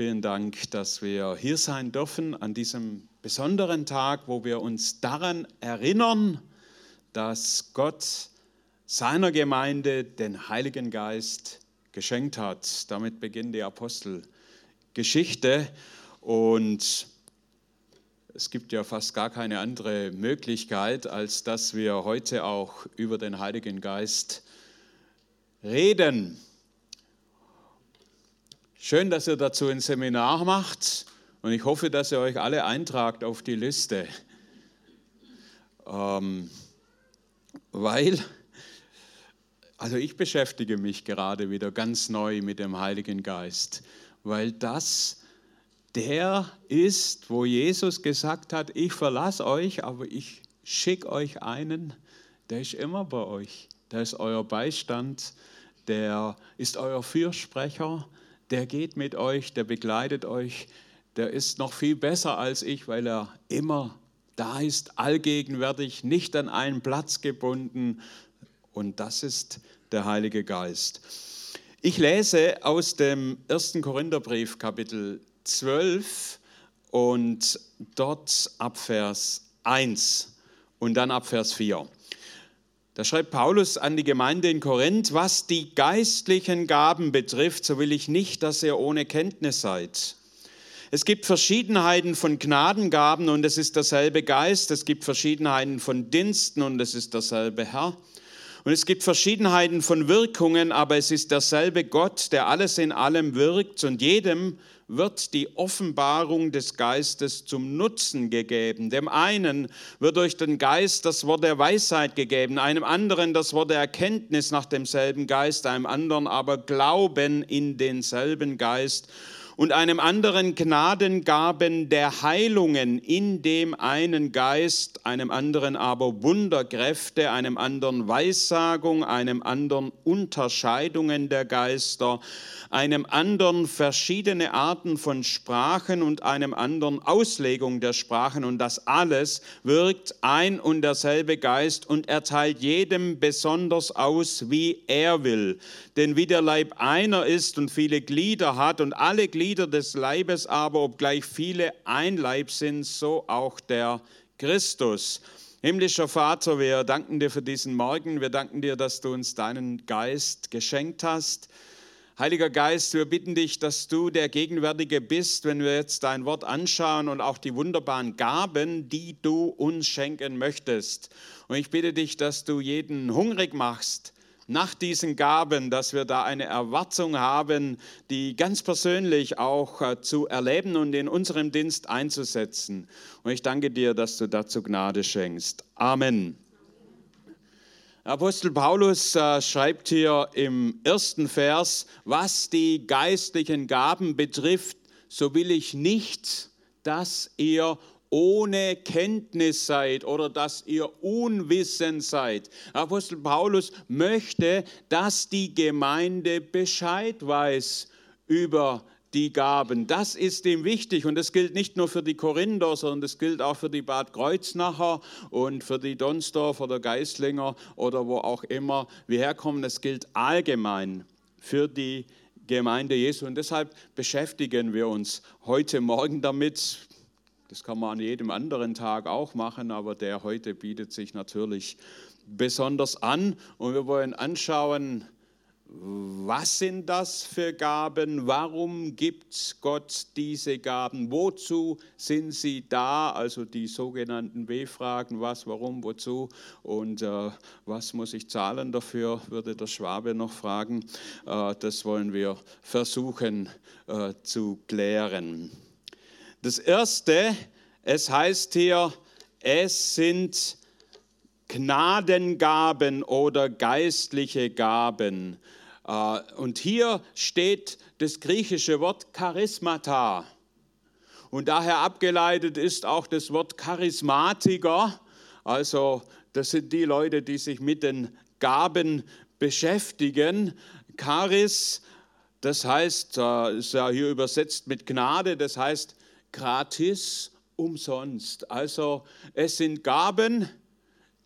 Vielen Dank, dass wir hier sein dürfen an diesem besonderen Tag, wo wir uns daran erinnern, dass Gott seiner Gemeinde den Heiligen Geist geschenkt hat. Damit beginnt die Apostelgeschichte und es gibt ja fast gar keine andere Möglichkeit, als dass wir heute auch über den Heiligen Geist reden. Schön, dass ihr dazu ein Seminar macht und ich hoffe, dass ihr euch alle eintragt auf die Liste. Ähm, weil, also ich beschäftige mich gerade wieder ganz neu mit dem Heiligen Geist, weil das der ist, wo Jesus gesagt hat, ich verlasse euch, aber ich schicke euch einen, der ist immer bei euch, der ist euer Beistand, der ist euer Fürsprecher, der geht mit euch, der begleitet euch, der ist noch viel besser als ich, weil er immer da ist, allgegenwärtig, nicht an einen Platz gebunden. Und das ist der Heilige Geist. Ich lese aus dem 1. Korintherbrief Kapitel 12 und dort ab Vers 1 und dann ab Vers 4. Da schreibt Paulus an die Gemeinde in Korinth, was die geistlichen Gaben betrifft, so will ich nicht, dass ihr ohne Kenntnis seid. Es gibt Verschiedenheiten von Gnadengaben und es ist derselbe Geist. Es gibt Verschiedenheiten von Diensten und es ist derselbe Herr. Und es gibt Verschiedenheiten von Wirkungen, aber es ist derselbe Gott, der alles in allem wirkt und jedem wird die Offenbarung des Geistes zum Nutzen gegeben. Dem einen wird durch den Geist das Wort der Weisheit gegeben, einem anderen das Wort der Erkenntnis nach demselben Geist, einem anderen aber Glauben in denselben Geist und einem anderen Gnadengaben der Heilungen in dem einen Geist, einem anderen aber Wunderkräfte, einem anderen Weissagung, einem anderen Unterscheidungen der Geister, einem anderen verschiedene Arten von Sprachen und einem anderen Auslegung der Sprachen. Und das alles wirkt ein und derselbe Geist und erteilt jedem besonders aus, wie er will. Denn wie der Leib einer ist und viele Glieder hat und alle Glieder des Leibes aber, obgleich viele ein Leib sind, so auch der Christus. Himmlischer Vater, wir danken dir für diesen Morgen. Wir danken dir, dass du uns deinen Geist geschenkt hast. Heiliger Geist, wir bitten dich, dass du der Gegenwärtige bist, wenn wir jetzt dein Wort anschauen und auch die wunderbaren Gaben, die du uns schenken möchtest. Und ich bitte dich, dass du jeden hungrig machst nach diesen Gaben, dass wir da eine Erwartung haben, die ganz persönlich auch äh, zu erleben und in unserem Dienst einzusetzen. Und ich danke dir, dass du dazu Gnade schenkst. Amen. Apostel Paulus äh, schreibt hier im ersten Vers, was die geistlichen Gaben betrifft, so will ich nicht, dass ihr ohne Kenntnis seid oder dass ihr unwissend seid. Apostel Paulus möchte, dass die Gemeinde Bescheid weiß über die Gaben. Das ist ihm wichtig und das gilt nicht nur für die Korinther, sondern das gilt auch für die Bad Kreuznacher und für die Donsdorf oder Geislinger oder wo auch immer wir herkommen. Das gilt allgemein für die Gemeinde Jesu und deshalb beschäftigen wir uns heute Morgen damit. Das kann man an jedem anderen Tag auch machen, aber der heute bietet sich natürlich besonders an. Und wir wollen anschauen, was sind das für Gaben? Warum gibt Gott diese Gaben? Wozu sind sie da? Also die sogenannten W-Fragen, was, warum, wozu und äh, was muss ich zahlen dafür, würde der Schwabe noch fragen. Äh, das wollen wir versuchen äh, zu klären. Das Erste, es heißt hier, es sind Gnadengaben oder geistliche Gaben. Äh, und hier steht das griechische Wort Charismata. Und daher abgeleitet ist auch das Wort Charismatiker. Also das sind die Leute, die sich mit den Gaben beschäftigen. Charis, das heißt, äh, ist ja hier übersetzt mit Gnade, das heißt gratis, umsonst. Also es sind Gaben,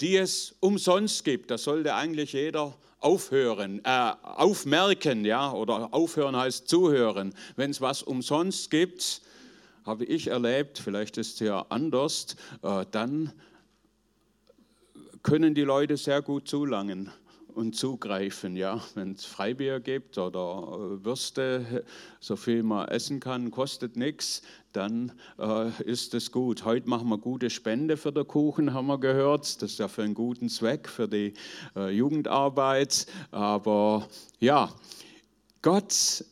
die es umsonst gibt. Das sollte eigentlich jeder aufhören, äh, aufmerken, ja, oder aufhören heißt zuhören. Wenn es was umsonst gibt, habe ich erlebt, vielleicht ist es ja anders, äh, dann können die Leute sehr gut zulangen und zugreifen. Ja? Wenn es Freibier gibt oder äh, Würste, so viel man essen kann, kostet nichts, dann äh, ist es gut. Heute machen wir gute Spende für den Kuchen, haben wir gehört. Das ist ja für einen guten Zweck, für die äh, Jugendarbeit. Aber ja, Gott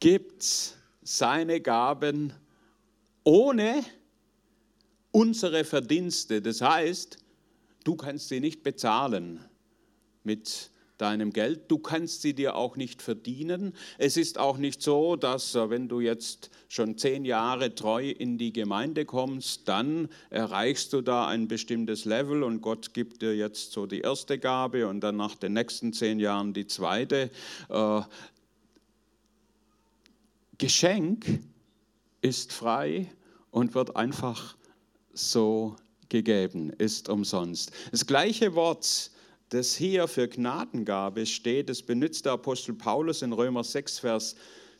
gibt seine Gaben ohne unsere Verdienste. Das heißt, du kannst sie nicht bezahlen mit deinem Geld. Du kannst sie dir auch nicht verdienen. Es ist auch nicht so, dass äh, wenn du jetzt schon zehn Jahre treu in die Gemeinde kommst, dann erreichst du da ein bestimmtes Level und Gott gibt dir jetzt so die erste Gabe und dann nach den nächsten zehn Jahren die zweite. Äh, Geschenk ist frei und wird einfach so gegeben, ist umsonst. Das gleiche Wort das hier für Gnadengabe steht, das benutzt der Apostel Paulus in Römer 6, Vers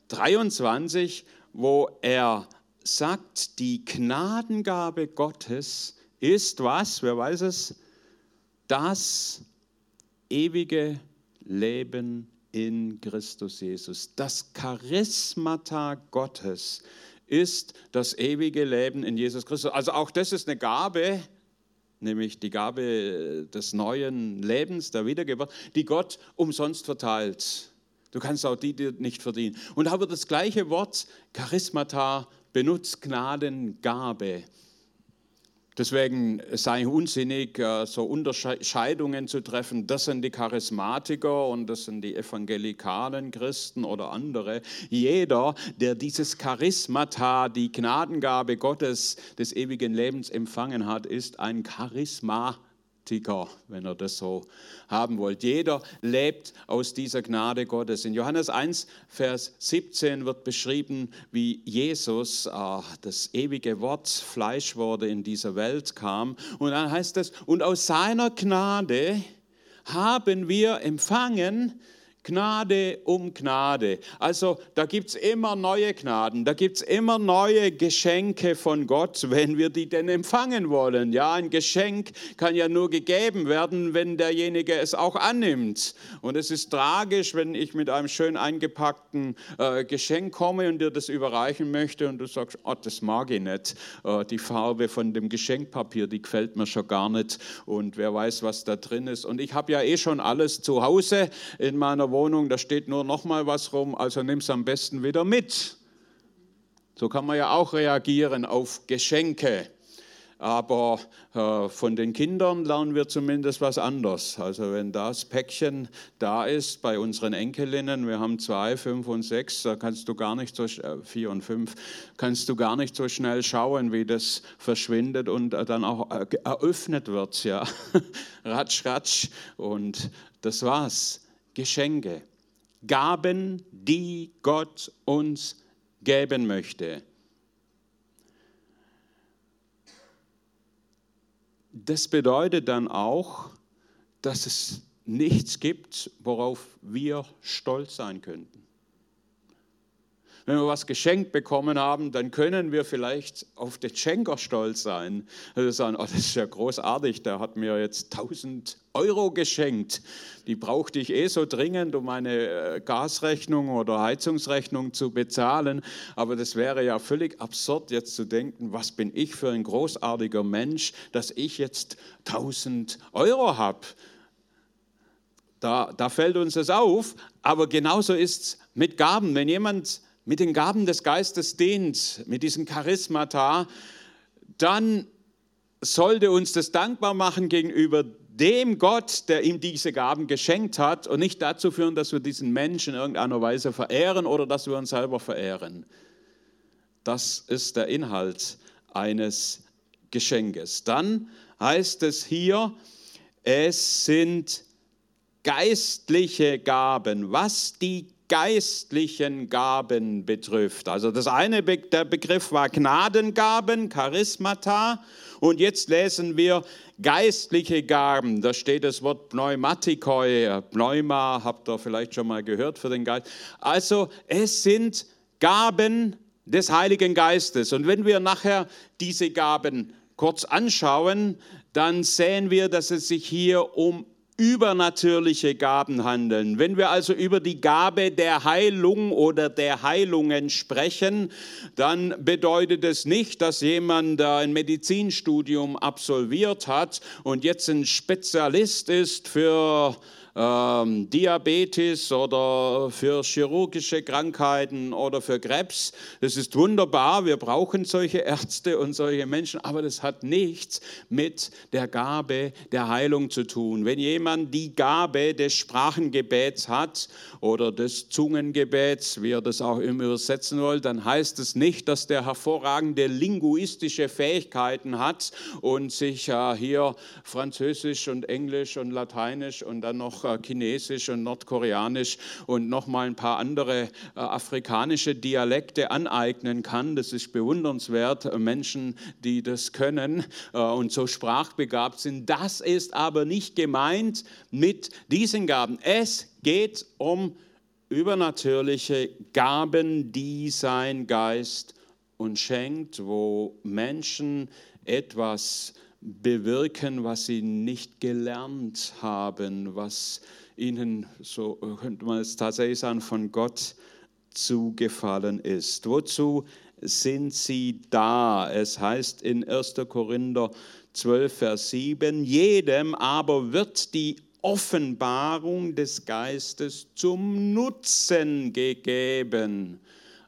23, wo er sagt, die Gnadengabe Gottes ist was? Wer weiß es? Das ewige Leben in Christus Jesus. Das Charismata Gottes ist das ewige Leben in Jesus Christus. Also auch das ist eine Gabe, nämlich die Gabe des neuen Lebens, der Wiedergeburt, die Gott umsonst verteilt. Du kannst auch die dir nicht verdienen. Und da wird das gleiche Wort Charismata benutzt, Gnadengabe. Deswegen sei unsinnig, äh, so Unterscheidungen zu treffen. Das sind die Charismatiker und das sind die evangelikalen Christen oder andere. Jeder, der dieses Charismata, die Gnadengabe Gottes des ewigen Lebens empfangen hat, ist ein Charisma. Praktiker, wenn ihr das so haben wollt. Jeder lebt aus dieser Gnade Gottes. In Johannes 1, Vers 17 wird beschrieben, wie Jesus, äh, das ewige Wort, Fleisch wurde, in dieser Welt kam. Und dann heißt es, und aus seiner Gnade haben wir empfangen Gnade um Gnade. Also da gibt es immer neue Gnaden, da gibt es immer neue Geschenke von Gott, wenn wir die denn empfangen wollen. Ja, ein Geschenk kann ja nur gegeben werden, wenn derjenige es auch annimmt. Und es ist tragisch, wenn ich mit einem schön eingepackten äh, Geschenk komme und dir das überreichen möchte und du sagst, oh, das mag ich nicht. Äh, die Farbe von dem Geschenkpapier, die gefällt mir schon gar nicht und wer weiß, was da drin ist. Und ich habe ja eh schon alles zu Hause in meiner Wohnung Wohnung, da steht nur noch mal was rum, also nimm es am besten wieder mit. So kann man ja auch reagieren auf Geschenke. Aber äh, von den Kindern lernen wir zumindest was anderes. Also wenn das Päckchen da ist bei unseren Enkelinnen, wir haben zwei, fünf und sechs, da kannst du gar nicht so äh, vier und fünf, kannst du gar nicht so schnell schauen, wie das verschwindet und äh, dann auch äh, eröffnet wird, ja, ratsch, ratsch und das war's. Geschenke, Gaben, die Gott uns geben möchte. Das bedeutet dann auch, dass es nichts gibt, worauf wir stolz sein könnten. Wenn wir was geschenkt bekommen haben, dann können wir vielleicht auf den Schenker stolz sein. Also sagen, oh, das ist ja großartig, der hat mir jetzt 1000 Euro geschenkt. Die brauchte ich eh so dringend, um meine äh, Gasrechnung oder Heizungsrechnung zu bezahlen. Aber das wäre ja völlig absurd, jetzt zu denken, was bin ich für ein großartiger Mensch, dass ich jetzt 1000 Euro habe. Da, da fällt uns das auf, aber genauso ist es mit Gaben. Wenn jemand mit den Gaben des Geistes dient, mit diesen Charismata, dann sollte uns das dankbar machen gegenüber dem Gott, der ihm diese Gaben geschenkt hat und nicht dazu führen, dass wir diesen Menschen in irgendeiner Weise verehren oder dass wir uns selber verehren. Das ist der Inhalt eines Geschenkes. Dann heißt es hier, es sind geistliche Gaben. Was die geistlichen Gaben betrifft. Also das eine, der Begriff war Gnadengaben, Charismata. Und jetzt lesen wir geistliche Gaben. Da steht das Wort Pneumatikoi, Pneuma, habt ihr vielleicht schon mal gehört für den Geist. Also es sind Gaben des Heiligen Geistes. Und wenn wir nachher diese Gaben kurz anschauen, dann sehen wir, dass es sich hier um übernatürliche Gaben handeln. Wenn wir also über die Gabe der Heilung oder der Heilungen sprechen, dann bedeutet es nicht, dass jemand ein Medizinstudium absolviert hat und jetzt ein Spezialist ist für ähm, Diabetes oder für chirurgische Krankheiten oder für Krebs. Das ist wunderbar, wir brauchen solche Ärzte und solche Menschen, aber das hat nichts mit der Gabe der Heilung zu tun. Wenn jemand die Gabe des Sprachengebets hat oder des Zungengebets, wie er das auch immer übersetzen wollt, dann heißt es nicht, dass der hervorragende linguistische Fähigkeiten hat und sich äh, hier Französisch und Englisch und Lateinisch und dann noch Chinesisch und Nordkoreanisch und noch mal ein paar andere äh, afrikanische Dialekte aneignen kann. Das ist bewundernswert, äh, Menschen, die das können und so sprachbegabt sind. Das ist aber nicht gemeint mit diesen Gaben. Es geht um übernatürliche Gaben, die sein Geist uns schenkt, wo Menschen etwas bewirken, was sie nicht gelernt haben, was ihnen, so könnte man es tatsächlich sagen, von Gott zugefallen ist. Wozu sind sie da? Es heißt in 1. Korinther 12, Vers 7, jedem aber wird die Offenbarung des Geistes zum Nutzen gegeben.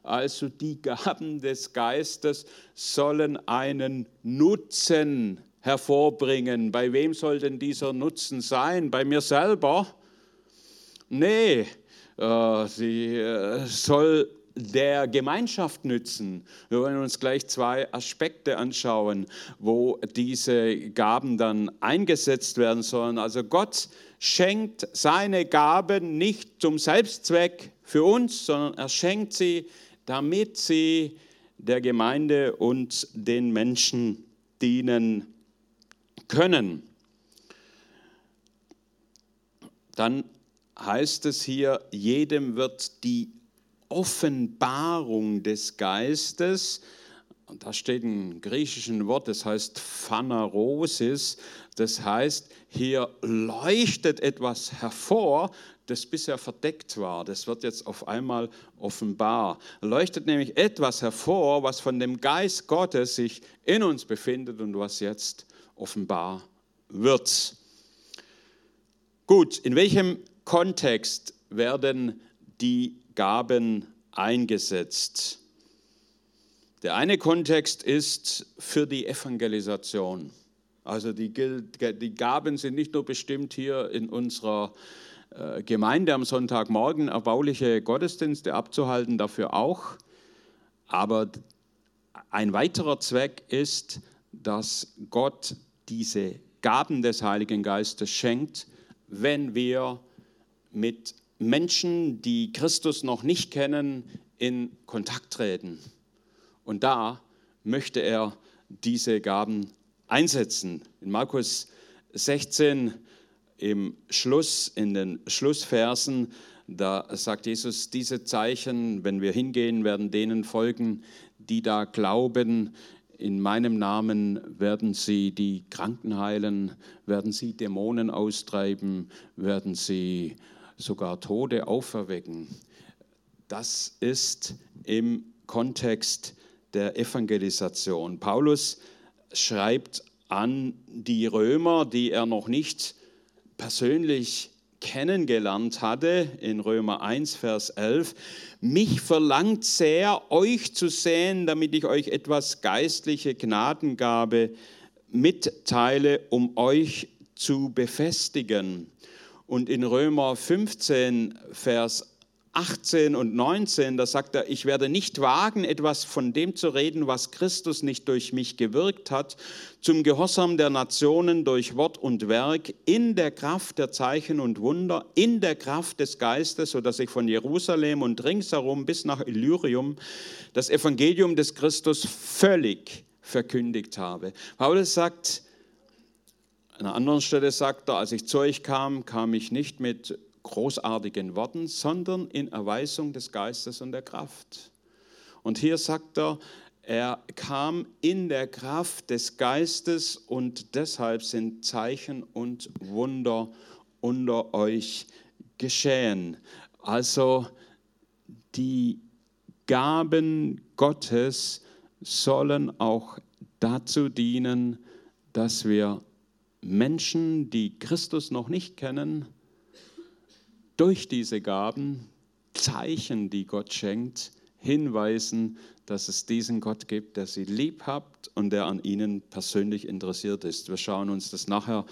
Also die Gaben des Geistes sollen einen Nutzen hervorbringen. Bei wem soll denn dieser Nutzen sein? Bei mir selber? Nee, äh, sie äh, soll der Gemeinschaft nützen. Wir wollen uns gleich zwei Aspekte anschauen, wo diese Gaben dann eingesetzt werden sollen. Also Gott schenkt seine Gaben nicht zum Selbstzweck für uns, sondern er schenkt sie, damit sie der Gemeinde und den Menschen dienen können. Dann heißt es hier, jedem wird die Offenbarung des Geistes, und da steht ein griechisches Wort, das heißt Phanarosis, das heißt, hier leuchtet etwas hervor, das bisher verdeckt war. Das wird jetzt auf einmal offenbar. Leuchtet nämlich etwas hervor, was von dem Geist Gottes sich in uns befindet und was jetzt offenbar wird. Gut, in welchem Kontext werden die Gaben eingesetzt? Der eine Kontext ist für die Evangelisation. Also die, die Gaben sind nicht nur bestimmt hier in unserer äh, Gemeinde am Sonntagmorgen erbauliche Gottesdienste abzuhalten, dafür auch. Aber ein weiterer Zweck ist, dass Gott diese Gaben des Heiligen Geistes schenkt, wenn wir mit Menschen, die Christus noch nicht kennen, in Kontakt treten. Und da möchte er diese Gaben einsetzen. In Markus 16 im Schluss, in den Schlussversen, da sagt Jesus, diese Zeichen, wenn wir hingehen, werden denen folgen, die da glauben, in meinem Namen werden sie die Kranken heilen, werden sie Dämonen austreiben, werden sie sogar Tode auferwecken. Das ist im Kontext der Evangelisation. Paulus schreibt an die Römer, die er noch nicht persönlich kennengelernt hatte, in Römer 1, Vers 11, mich verlangt sehr, euch zu sehen, damit ich euch etwas geistliche Gnadengabe mitteile, um euch zu befestigen. Und in Römer 15, Vers 18 und 19, da sagt er, ich werde nicht wagen, etwas von dem zu reden, was Christus nicht durch mich gewirkt hat, zum Gehorsam der Nationen durch Wort und Werk, in der Kraft der Zeichen und Wunder, in der Kraft des Geistes, sodass ich von Jerusalem und ringsherum bis nach Illyrium das Evangelium des Christus völlig verkündigt habe. Paulus sagt, an einer anderen Stelle sagt er, als ich zu euch kam, kam ich nicht mit großartigen Worten, sondern in Erweisung des Geistes und der Kraft. Und hier sagt er, er kam in der Kraft des Geistes und deshalb sind Zeichen und Wunder unter euch geschehen. Also die Gaben Gottes sollen auch dazu dienen, dass wir Menschen, die Christus noch nicht kennen, durch diese Gaben, Zeichen, die Gott schenkt, hinweisen, dass es diesen Gott gibt, der sie lieb hat und der an ihnen persönlich interessiert ist. Wir schauen uns das nachher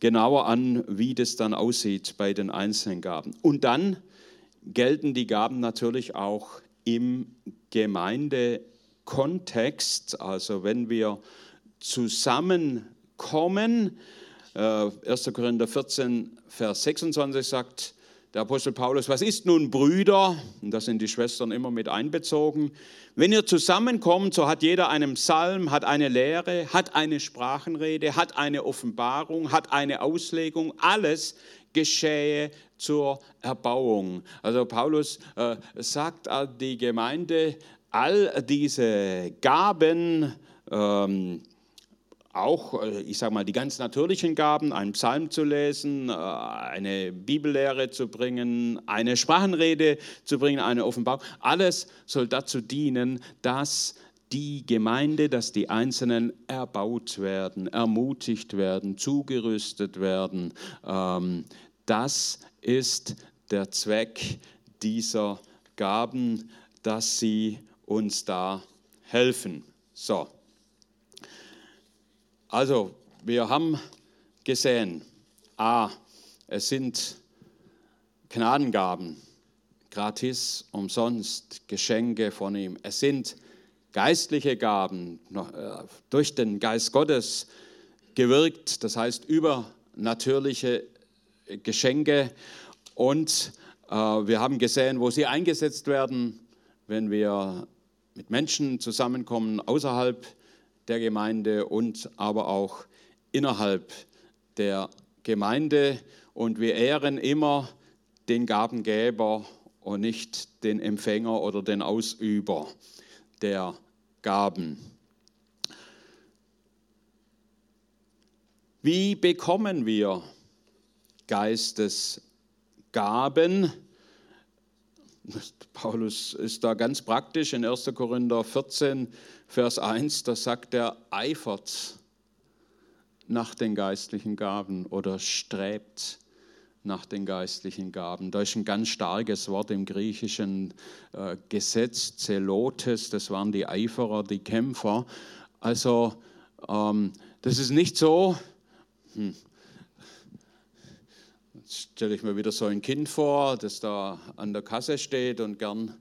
genauer an, wie das dann aussieht bei den einzelnen Gaben. Und dann gelten die Gaben natürlich auch im Gemeindekontext, also wenn wir zusammenkommen. 1. Äh, Korinther 14, Vers 26 sagt, der Apostel Paulus, was ist nun Brüder? Und da sind die Schwestern immer mit einbezogen. Wenn ihr zusammenkommt, so hat jeder einen Psalm, hat eine Lehre, hat eine Sprachenrede, hat eine Offenbarung, hat eine Auslegung. Alles geschehe zur Erbauung. Also Paulus äh, sagt die Gemeinde, all diese Gaben, ähm, auch, äh, ich sage mal, die ganz natürlichen Gaben, einen Psalm zu lesen, äh, eine Bibellehre zu bringen, eine Sprachenrede zu bringen, eine Offenbarung, alles soll dazu dienen, dass die Gemeinde, dass die Einzelnen erbaut werden, ermutigt werden, zugerüstet werden. Ähm, das ist der Zweck dieser Gaben, dass sie uns da helfen. So. Also, wir haben gesehen, a, es sind Gnadengaben, gratis, umsonst, Geschenke von ihm. Es sind geistliche Gaben, äh, durch den Geist Gottes gewirkt, das heißt übernatürliche Geschenke. Und äh, wir haben gesehen, wo sie eingesetzt werden, wenn wir mit Menschen zusammenkommen außerhalb der Gemeinde und aber auch innerhalb der Gemeinde. Und wir ehren immer den Gabengeber und nicht den Empfänger oder den Ausüber der Gaben. Wie bekommen wir Geistesgaben? Paulus ist da ganz praktisch in 1. Korinther 14, Vers 1, da sagt er, eifert nach den geistlichen Gaben oder strebt nach den geistlichen Gaben. Da ist ein ganz starkes Wort im griechischen äh, Gesetz, Zelotes, das waren die Eiferer, die Kämpfer. Also ähm, das ist nicht so, hm, Jetzt stelle ich mir wieder so ein Kind vor, das da an der Kasse steht und gern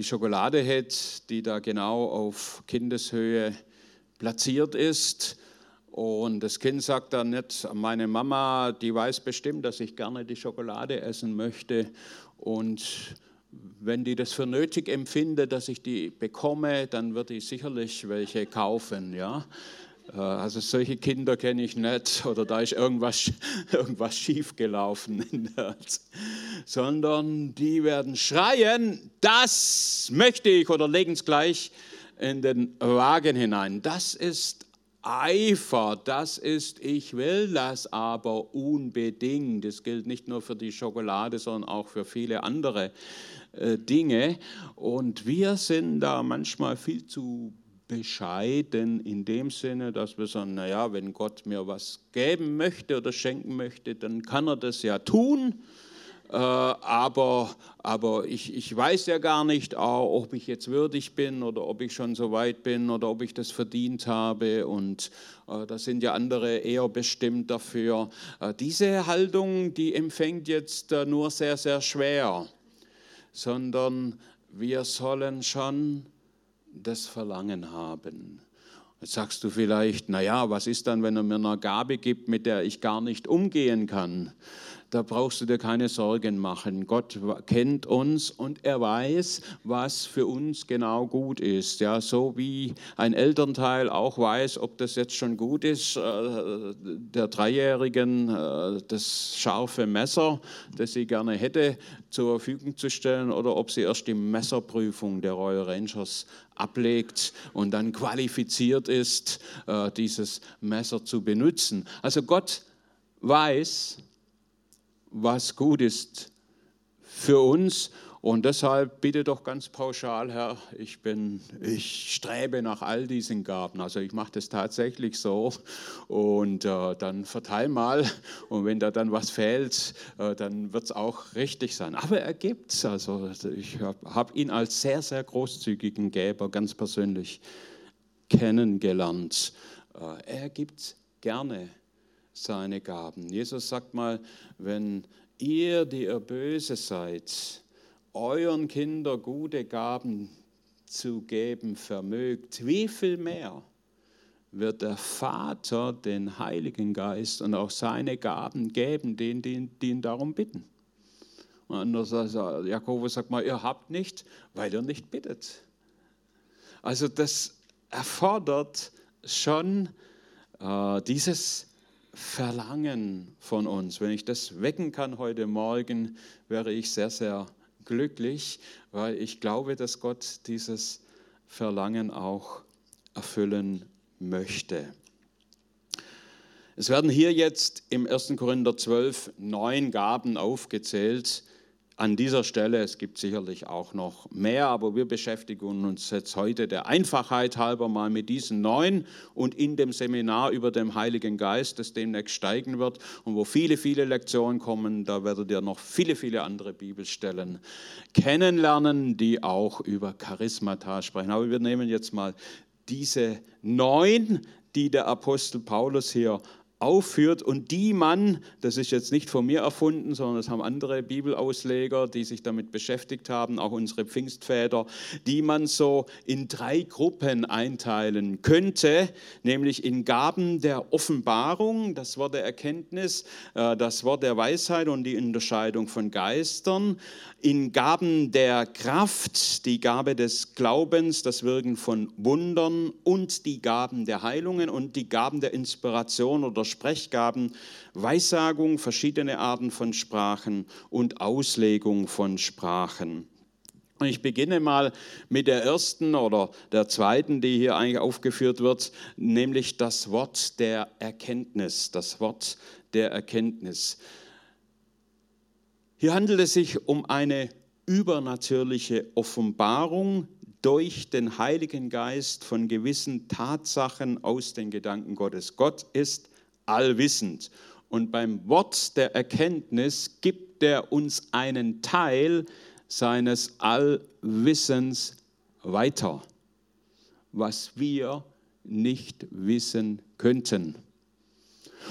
die Schokolade hätte, die da genau auf Kindeshöhe platziert ist. Und das Kind sagt dann nicht, meine Mama, die weiß bestimmt, dass ich gerne die Schokolade essen möchte. Und wenn die das für nötig empfindet, dass ich die bekomme, dann wird die sicherlich welche kaufen. Ja? Äh, also solche Kinder kenne ich nicht oder da ist irgendwas, irgendwas schiefgelaufen, sondern die werden schreien, das möchte ich oder legen es gleich in den Wagen hinein. Das ist Eifer, das ist, ich will das aber unbedingt. Das gilt nicht nur für die Schokolade, sondern auch für viele andere äh, Dinge. Und wir sind da manchmal viel zu bescheiden in dem Sinne, dass wir sagen, naja, wenn Gott mir was geben möchte oder schenken möchte, dann kann er das ja tun. Äh, aber aber ich, ich weiß ja gar nicht, oh, ob ich jetzt würdig bin oder ob ich schon so weit bin oder ob ich das verdient habe. Und äh, da sind ja andere eher bestimmt dafür. Äh, diese Haltung, die empfängt jetzt äh, nur sehr, sehr schwer. sondern wir sollen schon das Verlangen haben. Jetzt sagst du vielleicht, naja, was ist dann, wenn er mir eine Gabe gibt, mit der ich gar nicht umgehen kann? Da brauchst du dir keine Sorgen machen. Gott kennt uns und er weiß, was für uns genau gut ist. Ja, so wie ein Elternteil auch weiß, ob das jetzt schon gut ist, äh, der Dreijährigen äh, das scharfe Messer, das sie gerne hätte, zur Verfügung zu stellen oder ob sie erst die Messerprüfung der Royal Rangers ablegt und dann qualifiziert ist, äh, dieses Messer zu benutzen. Also Gott weiß, was gut ist für uns. Und deshalb bitte doch ganz pauschal, Herr, ich, bin, ich strebe nach all diesen Gaben. Also ich mache das tatsächlich so und äh, dann verteil mal und wenn da dann was fehlt, äh, dann wird es auch richtig sein. Aber er gibt es. Also ich habe hab ihn als sehr, sehr großzügigen Geber ganz persönlich kennengelernt. Äh, er gibt gerne seine Gaben. Jesus sagt mal, wenn ihr, die ihr böse seid, euren Kindern gute Gaben zu geben vermögt, wie viel mehr wird der Vater den Heiligen Geist und auch seine Gaben geben, denen, die, die ihn darum bitten. Und anders also Jakobus sagt mal, ihr habt nicht, weil ihr nicht bittet. Also das erfordert schon äh, dieses Verlangen von uns. Wenn ich das wecken kann heute Morgen, wäre ich sehr, sehr glücklich, weil ich glaube, dass Gott dieses Verlangen auch erfüllen möchte. Es werden hier jetzt im 1. Korinther 12 neun Gaben aufgezählt, an dieser Stelle. Es gibt sicherlich auch noch mehr, aber wir beschäftigen uns jetzt heute der Einfachheit halber mal mit diesen neun und in dem Seminar über den Heiligen Geist, das demnächst steigen wird und wo viele, viele Lektionen kommen, da werdet ihr noch viele, viele andere Bibelstellen kennenlernen, die auch über Charismata sprechen. Aber wir nehmen jetzt mal diese neun, die der Apostel Paulus hier aufführt. Und die man, das ist jetzt nicht von mir erfunden, sondern das haben andere Bibelausleger, die sich damit beschäftigt haben, auch unsere Pfingstväter, die man so in drei Gruppen einteilen könnte, nämlich in Gaben der Offenbarung, das Wort der Erkenntnis, äh, das Wort der Weisheit und die Unterscheidung von Geistern, in Gaben der Kraft, die Gabe des Glaubens, das Wirken von Wundern und die Gaben der Heilungen und die Gaben der Inspiration oder Sprechgaben, Weissagung, verschiedene Arten von Sprachen und Auslegung von Sprachen. Und ich beginne mal mit der ersten oder der zweiten, die hier eigentlich aufgeführt wird, nämlich das Wort der Erkenntnis. Das Wort der Erkenntnis. Hier handelt es sich um eine übernatürliche Offenbarung durch den Heiligen Geist von gewissen Tatsachen aus den Gedanken Gottes. Gott ist allwissend. Und beim Wort der Erkenntnis gibt er uns einen Teil seines Allwissens weiter, was wir nicht wissen könnten.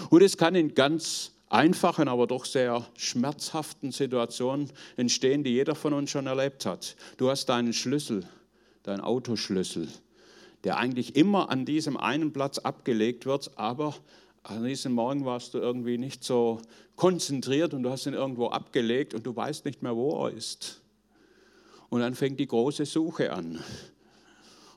Und es kann in ganz einfachen, aber doch sehr schmerzhaften Situationen entstehen, die jeder von uns schon erlebt hat. Du hast deinen Schlüssel, deinen Autoschlüssel, der eigentlich immer an diesem einen Platz abgelegt wird, aber an diesem Morgen warst du irgendwie nicht so konzentriert und du hast ihn irgendwo abgelegt und du weißt nicht mehr, wo er ist. Und dann fängt die große Suche an.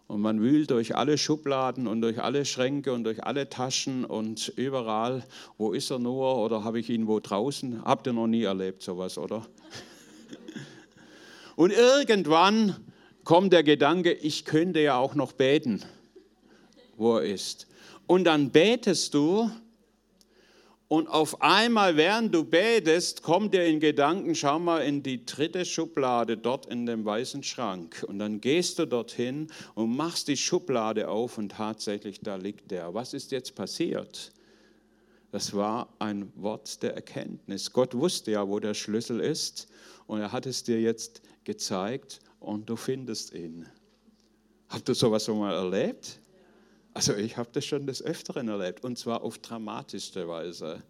Und man wühlt durch alle Schubladen und durch alle Schränke und durch alle Taschen und überall, wo ist er nur oder habe ich ihn wo draußen? Habt ihr noch nie erlebt sowas, oder? Und irgendwann kommt der Gedanke, ich könnte ja auch noch beten, wo er ist. Und dann betest du und auf einmal, während du betest, kommt dir in Gedanken, schau mal in die dritte Schublade dort in dem weißen Schrank. Und dann gehst du dorthin und machst die Schublade auf und tatsächlich da liegt der. Was ist jetzt passiert? Das war ein Wort der Erkenntnis. Gott wusste ja, wo der Schlüssel ist und er hat es dir jetzt gezeigt und du findest ihn. Habt ihr sowas schon mal erlebt? Also ich habe das schon des Öfteren erlebt und zwar auf dramatischste Weise.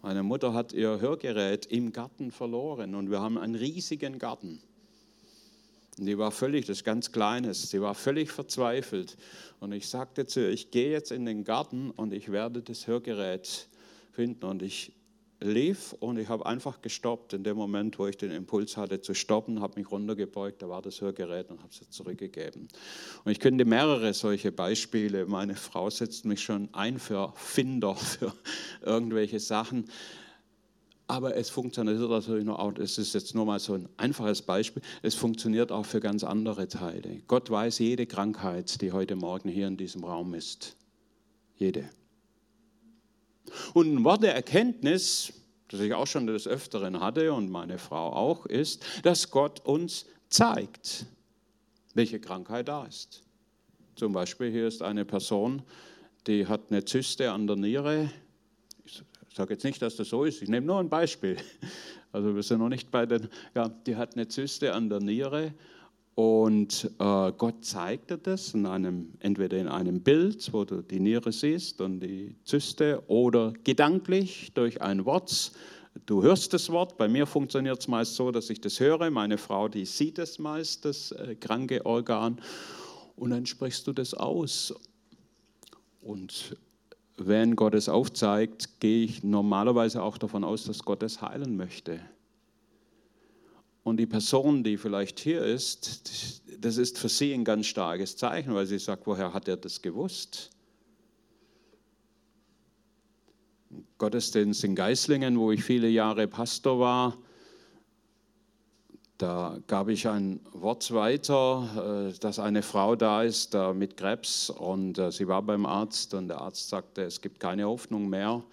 Meine Mutter hat ihr Hörgerät im Garten verloren und wir haben einen riesigen Garten. Und die war völlig, das ist ganz Kleines, sie war völlig verzweifelt. Und ich sagte zu ihr, ich gehe jetzt in den Garten und ich werde das Hörgerät finden. Und ich lief und ich habe einfach gestoppt. In dem Moment, wo ich den Impuls hatte zu stoppen, habe mich runtergebeugt, da war das Hörgerät und habe es zurückgegeben. Und ich könnte mehrere solche Beispiele, meine Frau setzt mich schon ein für Finder, für irgendwelche Sachen. Aber es funktioniert natürlich nur auch, es ist jetzt nur mal so ein einfaches Beispiel, es funktioniert auch für ganz andere Teile. Gott weiß jede Krankheit, die heute Morgen hier in diesem Raum ist. Jede. Und ein Wort der Erkenntnis, das ich auch schon des Öfteren hatte und meine Frau auch, ist, dass Gott uns zeigt, welche Krankheit da ist. Zum Beispiel hier ist eine Person, die hat eine Zyste an der Niere. Ich sage jetzt nicht, dass das so ist, ich nehme nur ein Beispiel. Also wir sind noch nicht bei den, ja, die hat eine Zyste an der Niere und äh, Gott zeigte das in einem, entweder in einem Bild, wo du die Niere siehst und die Zyste, oder gedanklich durch ein Wort. Du hörst das Wort. Bei mir funktioniert es meist so, dass ich das höre. Meine Frau, die sieht es meist, das äh, kranke Organ. Und dann sprichst du das aus. Und wenn Gott es aufzeigt, gehe ich normalerweise auch davon aus, dass Gott es heilen möchte. Und die Person, die vielleicht hier ist, das ist für sie ein ganz starkes Zeichen, weil sie sagt, woher hat er das gewusst? Gottesdienst in Geislingen, wo ich viele Jahre Pastor war, da gab ich ein Wort weiter, äh, dass eine Frau da ist mit Krebs und äh, sie war beim Arzt und der Arzt sagte, es gibt keine Hoffnung mehr.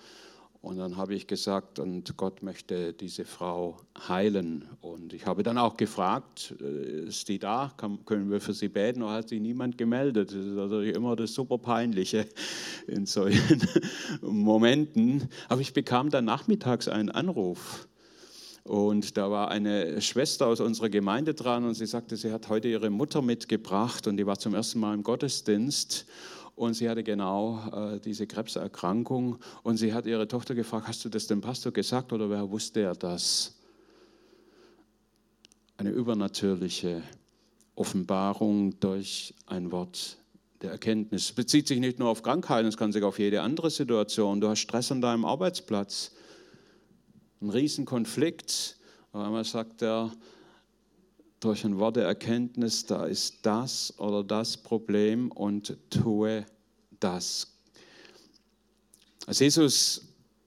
Und dann habe ich gesagt, und Gott möchte diese Frau heilen. Und ich habe dann auch gefragt, äh, ist die da? können wir für sie beten? Oder hat sich niemand gemeldet? Das ist natürlich immer das super Peinliche in solchen Momenten. Aber ich bekam dann nachmittags einen Anruf. Und da war eine Schwester aus unserer Gemeinde dran und sie sagte, sie hat heute ihre Mutter mitgebracht und die war zum ersten Mal im Gottesdienst. Und sie hatte genau äh, diese Krebserkrankung. Und sie hat ihre Tochter gefragt, hast du das dem Pastor gesagt oder wer wusste er das? Eine übernatürliche Offenbarung durch ein Wort der Erkenntnis. Es bezieht sich nicht nur auf Krankheiten, es kann sich auf jede andere Situation. Du hast Stress an deinem Arbeitsplatz, einen Riesenkonflikt. Auf einmal sagt er, durch ein Wort der Erkenntnis, da ist das oder das Problem und tue das. Als Jesus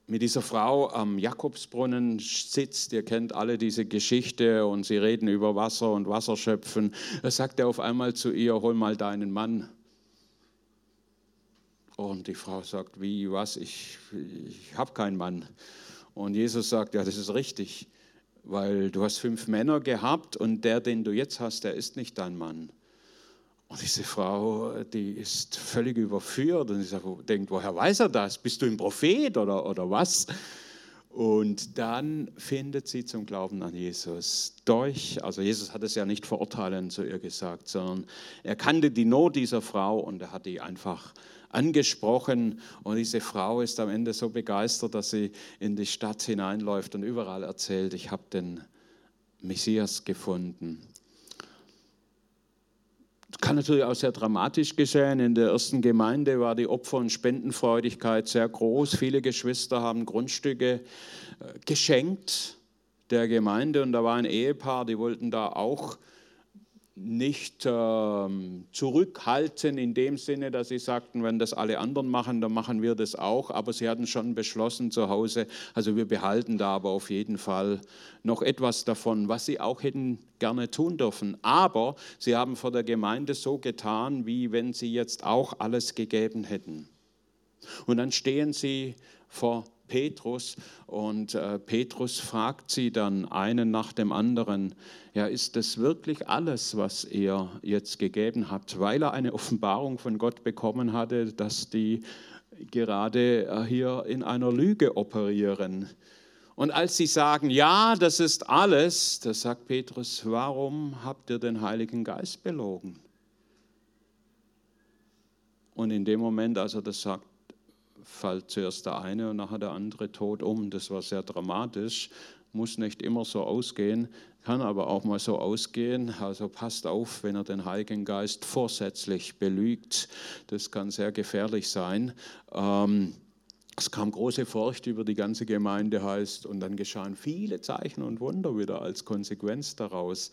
mit dieser Frau am Jakobsbrunnen sitzt, ihr kennt alle diese Geschichte und sie reden über Wasser und Wasserschöpfen, da sagt er auf einmal zu ihr, hol mal deinen Mann. Und die Frau sagt, wie, was, ich, ich habe keinen Mann. Und Jesus sagt, ja, das ist richtig weil du hast fünf Männer gehabt und der, den du jetzt hast, der ist nicht dein Mann. Und diese Frau, die ist völlig überführt und sie denkt, woher weiß er das? Bist du ein Prophet oder, oder was? Und dann findet sie zum Glauben an Jesus durch, also Jesus hat es ja nicht verurteilen zu ihr gesagt, sondern er kannte die Not dieser Frau und er hat die einfach angesprochen. Und diese Frau ist am Ende so begeistert, dass sie in die Stadt hineinläuft und überall erzählt, ich habe den Messias gefunden. Das kann natürlich auch sehr dramatisch geschehen. In der ersten Gemeinde war die Opfer- und Spendenfreudigkeit sehr groß. Viele Geschwister haben Grundstücke äh, geschenkt der Gemeinde und da war ein Ehepaar, die wollten da auch nicht äh, zurückhalten in dem Sinne, dass sie sagten, wenn das alle anderen machen, dann machen wir das auch. Aber sie hatten schon beschlossen zu Hause, also wir behalten da aber auf jeden Fall noch etwas davon, was sie auch hätten gerne tun dürfen. Aber sie haben vor der Gemeinde so getan, wie wenn sie jetzt auch alles gegeben hätten. Und dann stehen sie vor Petrus und äh, Petrus fragt sie dann einen nach dem anderen, ja, ist das wirklich alles, was ihr jetzt gegeben habt, weil er eine Offenbarung von Gott bekommen hatte, dass die gerade äh, hier in einer Lüge operieren. Und als sie sagen, ja, das ist alles, da sagt Petrus, warum habt ihr den Heiligen Geist belogen? Und in dem Moment, als er das sagt, fällt zuerst der eine und nachher der andere tot um. Das war sehr dramatisch, muss nicht immer so ausgehen. kann aber auch mal so ausgehen. Also passt auf, wenn er den Heiligen Geist vorsätzlich belügt. Das kann sehr gefährlich sein. Ähm, es kam große Furcht über die ganze Gemeinde, heißt, und dann geschahen viele Zeichen und Wunder wieder als Konsequenz daraus.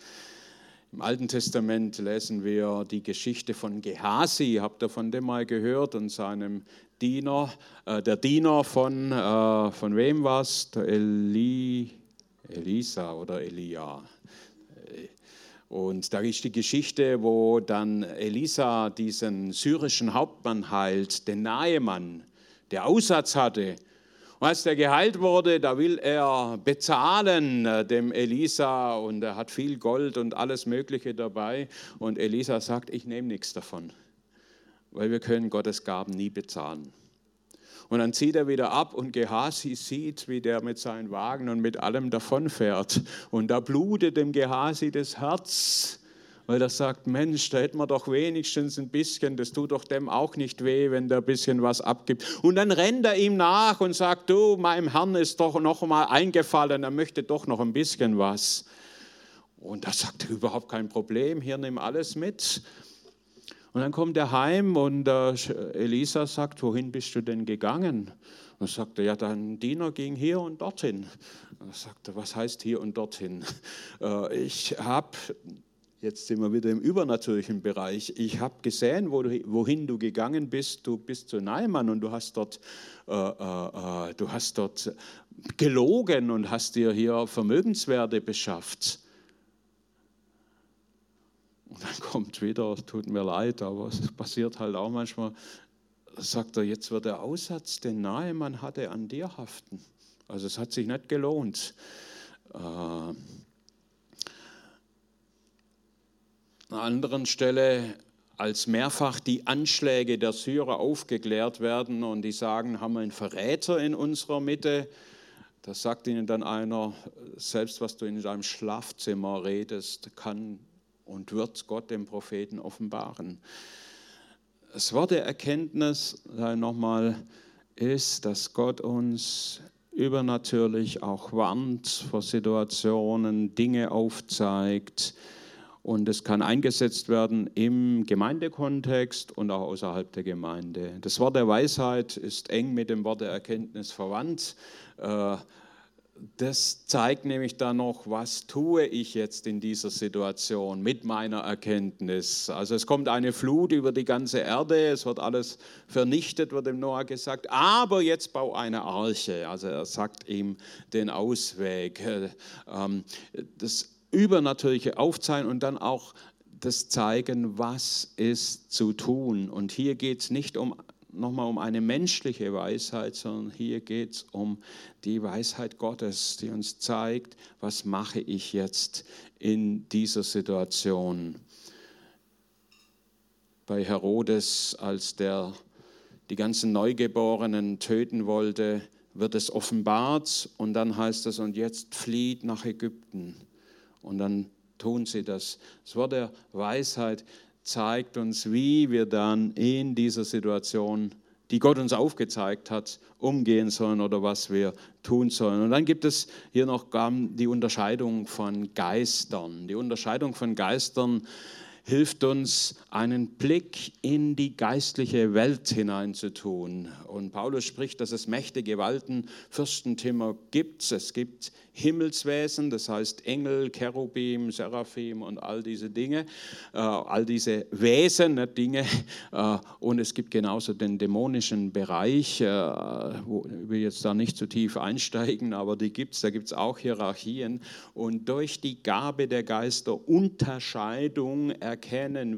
Im Alten Testament lesen wir die Geschichte von Gehasi, habt ihr von dem mal gehört, und seinem Diener, äh, der Diener von, äh, von wem war es? Eli, Elisa oder Elia. Und da ist die Geschichte, wo dann Elisa diesen syrischen Hauptmann heilt, den Nahemann, der Aussatz hatte. Und als der geheilt wurde, da will er bezahlen äh, dem Elisa und er hat viel Gold und alles Mögliche dabei. Und Elisa sagt, ich nehme nichts davon, weil wir können Gottes Gaben nie bezahlen. Und dann zieht er wieder ab und Gehasi sieht, wie der mit seinen Wagen und mit allem davonfährt. Und da blutet dem Gehasi das Herz, weil er sagt, Mensch, da hätten wir doch wenigstens ein bisschen, das tut doch dem auch nicht weh, wenn der ein bisschen was abgibt. Und dann rennt er ihm nach und sagt, du, meinem Herrn ist doch noch mal eingefallen, er möchte doch noch ein bisschen was. Und da sagt er, überhaupt kein Problem, hier nimm alles mit. Und dann kommt er heim und äh, Elisa sagt, wohin bist du denn gegangen? Und sagt er, ja, dein Diener ging hier und dorthin. Und sagt er, was heißt hier und dorthin? Äh, ich habe, jetzt sind wir wieder im übernatürlichen Bereich, ich habe gesehen, wohin du gegangen bist. Du bist zu Neimann und du hast dort, äh, äh, äh, du hast dort gelogen und hast dir hier Vermögenswerte beschafft. Und dann kommt wieder, tut mir leid, aber es passiert halt auch manchmal, sagt er, jetzt wird der Aussatz, den Nahemann hatte, an dir haften. Also es hat sich nicht gelohnt. Äh, an einer anderen Stelle, als mehrfach die Anschläge der Syrer aufgeklärt werden und die sagen, haben wir einen Verräter in unserer Mitte, da sagt ihnen dann einer, selbst was du in deinem Schlafzimmer redest, kann und wird Gott dem Propheten offenbaren. Das Wort der Erkenntnis, nochmal, ist, dass Gott uns übernatürlich auch warnt vor Situationen, Dinge aufzeigt. Und es kann eingesetzt werden im Gemeindekontext und auch außerhalb der Gemeinde. Das Wort der Weisheit ist eng mit dem Wort der Erkenntnis verwandt. Äh, das zeigt nämlich dann noch, was tue ich jetzt in dieser Situation mit meiner Erkenntnis. Also es kommt eine Flut über die ganze Erde, es wird alles vernichtet, wird dem Noah gesagt, aber jetzt bau eine Arche. Also er sagt ihm den Ausweg. Ähm, das übernatürliche Aufzeigen und dann auch das Zeigen, was ist zu tun. Und hier geht es nicht um nochmal um eine menschliche Weisheit, sondern hier geht es um die Weisheit Gottes, die uns zeigt, was mache ich jetzt in dieser Situation. Bei Herodes, als der die ganzen Neugeborenen töten wollte, wird es offenbart und dann heißt es, und jetzt flieht nach Ägypten. Und dann tun sie das. Das Wort der Weisheit zeigt uns, wie wir dann in dieser Situation, die Gott uns aufgezeigt hat, umgehen sollen oder was wir tun sollen. Und dann gibt es hier noch die Unterscheidung von Geistern. Die Unterscheidung von Geistern hilft uns, einen Blick in die geistliche Welt hineinzutun. Und Paulus spricht, dass es Mächte, Gewalten, Fürstentümer gibt. Es gibt Himmelswesen, das heißt Engel, Cherubim, Seraphim und all diese Dinge, äh, all diese Wesen, nicht Dinge. Äh, und es gibt genauso den dämonischen Bereich, äh, wo ich jetzt da nicht zu tief einsteigen, aber die gibt es, da gibt es auch Hierarchien. Und durch die Gabe der Geister Unterscheidung erkennen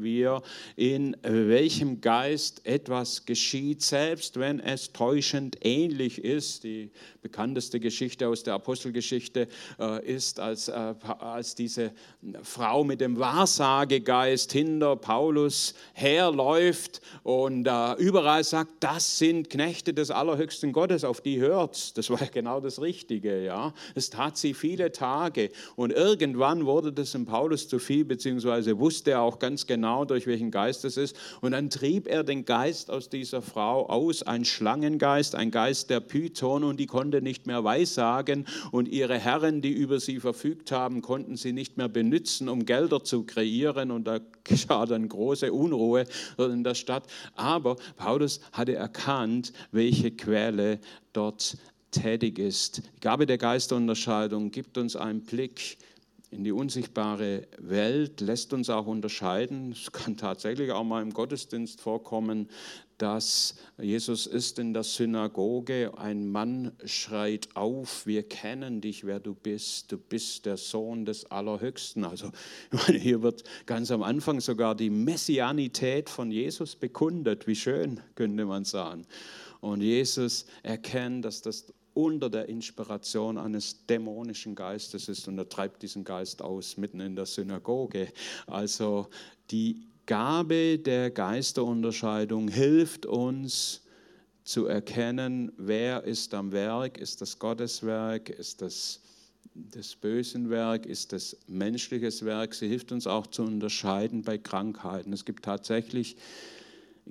wir, in welchem Geist etwas geschieht, selbst wenn es täuschend ähnlich ist. Die bekannteste Geschichte aus der Apostelgeschichte äh, ist, als, äh, als diese Frau mit dem Wahrsagegeist hinter Paulus herläuft und äh, überall sagt, das sind Knechte des allerhöchsten Gottes, auf die hört. Das war genau das Richtige. Ja? Das tat sie viele Tage und irgendwann wurde das in Paulus zu viel, beziehungsweise wusste er auch ganz genau, durch welchen Geist es ist. Und dann trieb er den Geist aus dieser Frau aus, ein Schlangengeist, ein Geist der Python, und die konnte nicht mehr weissagen. Und ihre Herren, die über sie verfügt haben, konnten sie nicht mehr benutzen, um Gelder zu kreieren. Und da geschah dann große Unruhe in der Stadt. Aber Paulus hatte erkannt, welche Quelle dort tätig ist. Die Gabe der Geisterunterscheidung gibt uns einen Blick in die unsichtbare Welt, lässt uns auch unterscheiden. Es kann tatsächlich auch mal im Gottesdienst vorkommen, dass Jesus ist in der Synagoge, ein Mann schreit auf, wir kennen dich, wer du bist, du bist der Sohn des Allerhöchsten. Also hier wird ganz am Anfang sogar die Messianität von Jesus bekundet, wie schön könnte man sagen. Und Jesus erkennt, dass das unter der Inspiration eines dämonischen Geistes ist und er treibt diesen Geist aus mitten in der Synagoge. Also die Gabe der Geisterunterscheidung hilft uns zu erkennen, wer ist am Werk, ist das Gotteswerk, ist das das bösen Werk, ist das menschliches Werk. Sie hilft uns auch zu unterscheiden bei Krankheiten. Es gibt tatsächlich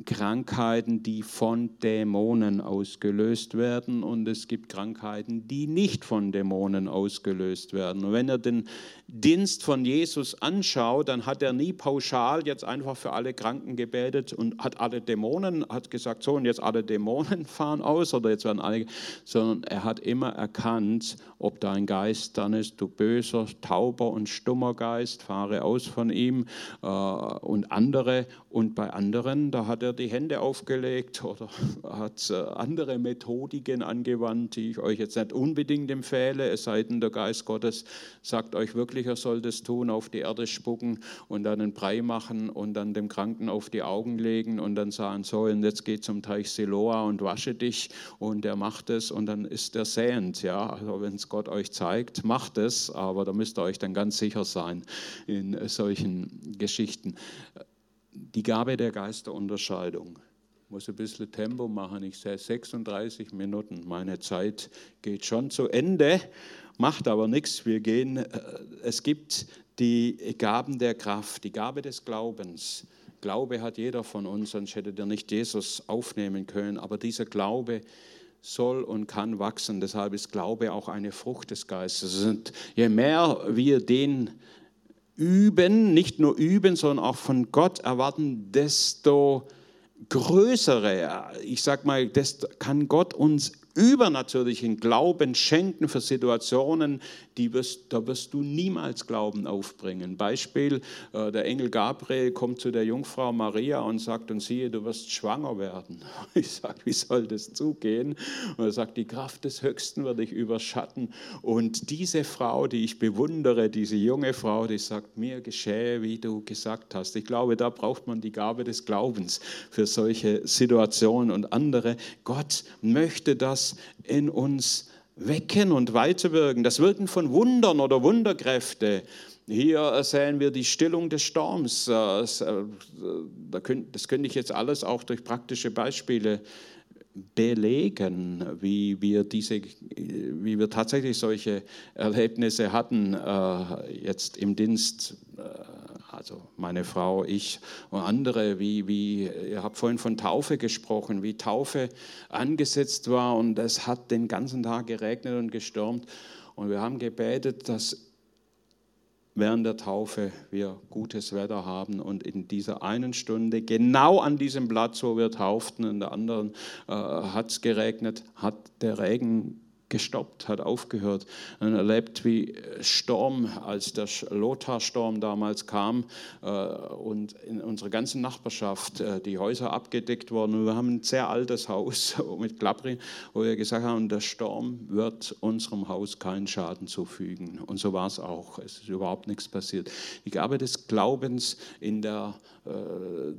Krankheiten, die von Dämonen ausgelöst werden und es gibt Krankheiten, die nicht von Dämonen ausgelöst werden. Und wenn ihr den Dienst von Jesus anschaut, dann hat er nie pauschal jetzt einfach für alle Kranken gebetet und hat alle Dämonen, hat gesagt, so und jetzt alle Dämonen fahren aus oder jetzt werden alle, sondern er hat immer erkannt, ob da ein Geist dann ist, du böser, tauber und stummer Geist, fahre aus von ihm äh, und andere. Und bei anderen, da hat er die Hände aufgelegt oder hat äh, andere Methodiken angewandt, die ich euch jetzt nicht unbedingt empfehle, es sei denn, der Geist Gottes sagt euch wirklich, Jugendlicher soll das tun, auf die Erde spucken und dann einen Brei machen und dann dem Kranken auf die Augen legen und dann sagen, so, und jetzt geh zum Teich Siloa und wasche dich und er macht es und dann ist er säend. Ja? Also wenn es Gott euch zeigt, macht es, aber da müsst ihr euch dann ganz sicher sein in solchen Geschichten. Die Gabe der Geisterunterscheidung Ich muss ein bisschen Tempo machen. Ich sehe 36 Minuten. Meine Zeit geht schon zu Ende macht aber nichts. Wir gehen, äh, es gibt die Gaben der Kraft, die Gabe des Glaubens. Glaube hat jeder von uns, sonst hätte der nicht Jesus aufnehmen können. Aber dieser Glaube soll und kann wachsen. Deshalb ist Glaube auch eine Frucht des Geistes. Und je mehr wir den üben, nicht nur üben, sondern auch von Gott erwarten, desto größere, ich sag mal, desto kann Gott uns übernatürlichen Glauben schenken für Situationen, die wirst, da wirst du niemals Glauben aufbringen. Beispiel, äh, der Engel Gabriel kommt zu der Jungfrau Maria und sagt, und siehe, du wirst schwanger werden. Ich sage, wie soll das zugehen? Und er sagt, die Kraft des Höchsten wird dich überschatten. Und diese Frau, die ich bewundere, diese junge Frau, die sagt, mir geschehe, wie du gesagt hast. Ich glaube, da braucht man die Gabe des Glaubens für solche Situationen und andere. Gott möchte das in uns wecken und weiterwirken. Das Wirken von Wundern oder Wunderkräfte. Hier sehen wir die Stillung des Sturms. Äh, äh, das könnte ich jetzt alles auch durch praktische Beispiele belegen, wie wir, diese, wie wir tatsächlich solche Erlebnisse hatten, äh, jetzt im Dienst also meine Frau, ich und andere, wie, wie, ihr habt vorhin von Taufe gesprochen, wie Taufe angesetzt war und es hat den ganzen Tag geregnet und gestürmt. Und wir haben gebetet, dass während der Taufe wir gutes Wetter haben und in dieser einen Stunde, genau an diesem Platz, wo wir tauften, in der anderen äh, hat es geregnet, hat der Regen gestoppt, hat aufgehört. Und erlebt, wie Sturm, als der Lothar-Sturm damals kam äh, und in unserer ganzen Nachbarschaft äh, die Häuser abgedeckt wurden. Wir haben ein sehr altes Haus mit Klappri, wo wir gesagt haben, der Sturm wird unserem Haus keinen Schaden zufügen. Und so war es auch. Es ist überhaupt nichts passiert. Die Gabe des Glaubens in der äh,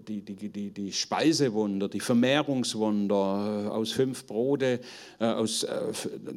die, die, die, die Speisewunder, die Vermehrungswunder aus fünf Brote, aus